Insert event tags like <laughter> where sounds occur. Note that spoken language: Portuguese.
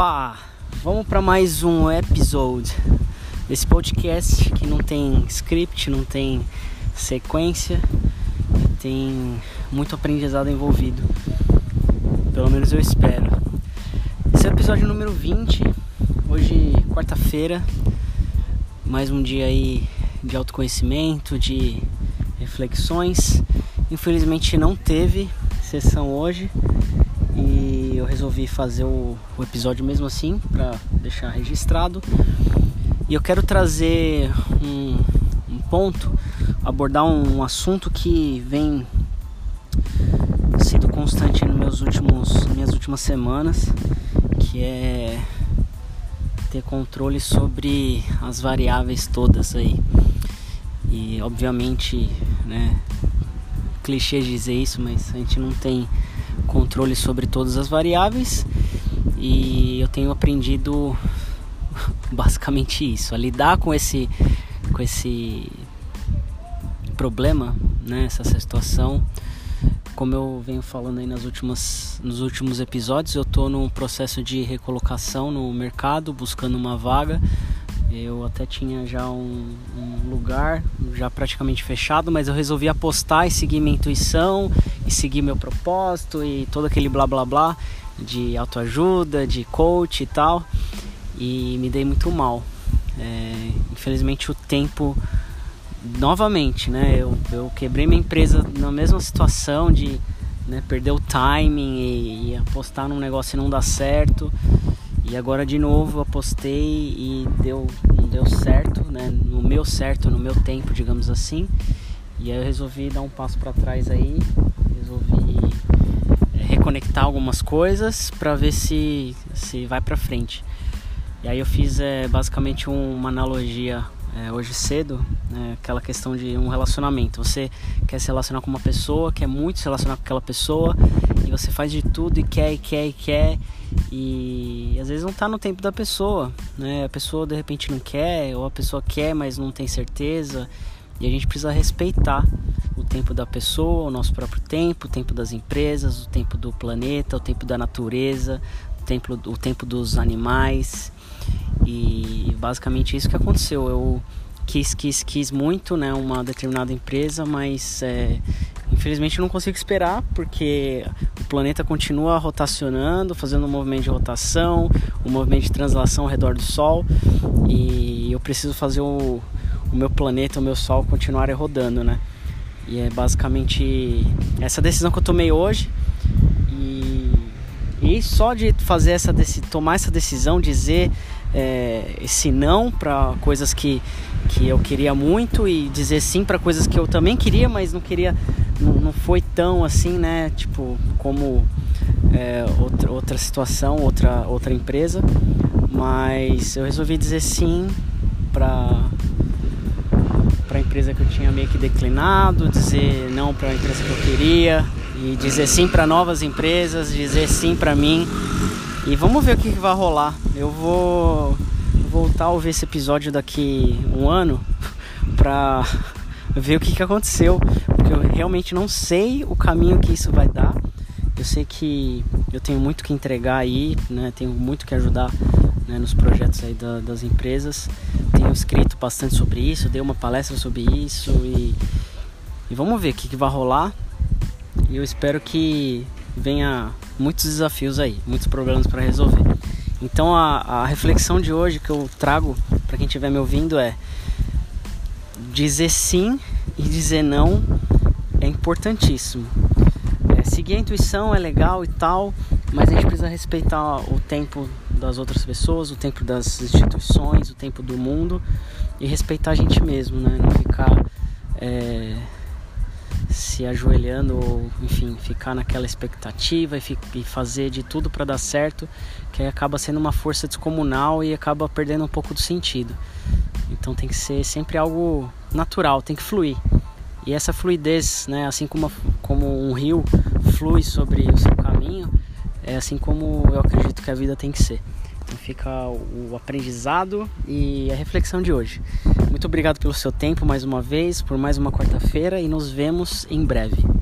Opa! Vamos para mais um episódio desse podcast que não tem script, não tem sequência, tem muito aprendizado envolvido. Pelo menos eu espero. Esse é o episódio número 20. Hoje, quarta-feira, mais um dia aí de autoconhecimento, de reflexões. Infelizmente não teve sessão hoje e eu resolvi fazer o, o episódio mesmo assim para deixar registrado. E eu quero trazer um, um ponto, abordar um, assunto que vem sido constante nos meus últimos minhas últimas semanas, que é ter controle sobre as variáveis todas aí. E obviamente, né, clichê dizer isso, mas a gente não tem controle sobre todas as variáveis e eu tenho aprendido <laughs> basicamente isso, a lidar com esse com esse problema, né, essa situação. Como eu venho falando aí nas últimas, nos últimos episódios, eu estou num processo de recolocação no mercado, buscando uma vaga. Eu até tinha já um, um, lugar já praticamente fechado, mas eu resolvi apostar e seguir minha intuição e seguir meu propósito e todo aquele blá blá blá de autoajuda, de coach e tal. E me dei muito mal. É, infelizmente o tempo novamente, né? Eu, eu quebrei minha empresa na mesma situação de né, perder o timing e, e apostar num negócio e não dar certo. E agora de novo apostei e deu, não deu certo, né? No meu certo, no meu tempo, digamos assim. E aí eu resolvi dar um passo para trás aí, resolvi é, reconectar algumas coisas para ver se se vai para frente. E aí eu fiz é, basicamente um, uma analogia é, hoje cedo, né, aquela questão de um relacionamento. Você quer se relacionar com uma pessoa, quer muito se relacionar com aquela pessoa, e você faz de tudo e quer e quer e quer, e às vezes não está no tempo da pessoa, né? A pessoa de repente não quer, ou a pessoa quer, mas não tem certeza, e a gente precisa respeitar o tempo da pessoa, o nosso próprio tempo, o tempo das empresas, o tempo do planeta, o tempo da natureza, o tempo, o tempo dos animais. E basicamente isso que aconteceu. Eu quis, quis, quis muito, né, uma determinada empresa, mas é, infelizmente não consigo esperar porque o planeta continua rotacionando, fazendo um movimento de rotação, um movimento de translação ao redor do Sol e eu preciso fazer o, o meu planeta, o meu Sol continuarem rodando, né? E é basicamente essa decisão que eu tomei hoje e, e só de fazer essa tomar essa decisão, dizer é, esse não para coisas que, que eu queria muito e dizer sim para coisas que eu também queria, mas não queria, não, não foi tão assim, né? Tipo, como é, outra, outra situação, outra, outra empresa. Mas eu resolvi dizer sim para para a empresa que eu tinha meio que declinado, dizer não para a empresa que eu queria e dizer sim para novas empresas, dizer sim para mim e vamos ver o que, que vai rolar. Eu vou voltar a ouvir esse episódio daqui um ano <laughs> pra ver o que, que aconteceu. Eu realmente não sei o caminho que isso vai dar. Eu sei que eu tenho muito que entregar aí, né? Tenho muito que ajudar né, nos projetos aí da, das empresas. Tenho escrito bastante sobre isso, dei uma palestra sobre isso e, e vamos ver o que, que vai rolar. E eu espero que venha muitos desafios aí, muitos problemas para resolver. Então a, a reflexão de hoje que eu trago para quem estiver me ouvindo é dizer sim e dizer não importantíssimo. É, seguir a intuição é legal e tal, mas a gente precisa respeitar o tempo das outras pessoas, o tempo das instituições, o tempo do mundo e respeitar a gente mesmo, né? Não ficar é, se ajoelhando ou enfim ficar naquela expectativa e, e fazer de tudo para dar certo que acaba sendo uma força descomunal e acaba perdendo um pouco do sentido então tem que ser sempre algo natural tem que fluir e essa fluidez né assim como como um rio flui sobre o seu caminho é assim como eu acredito que a vida tem que ser então fica o aprendizado e a reflexão de hoje. Muito obrigado pelo seu tempo mais uma vez, por mais uma quarta-feira e nos vemos em breve.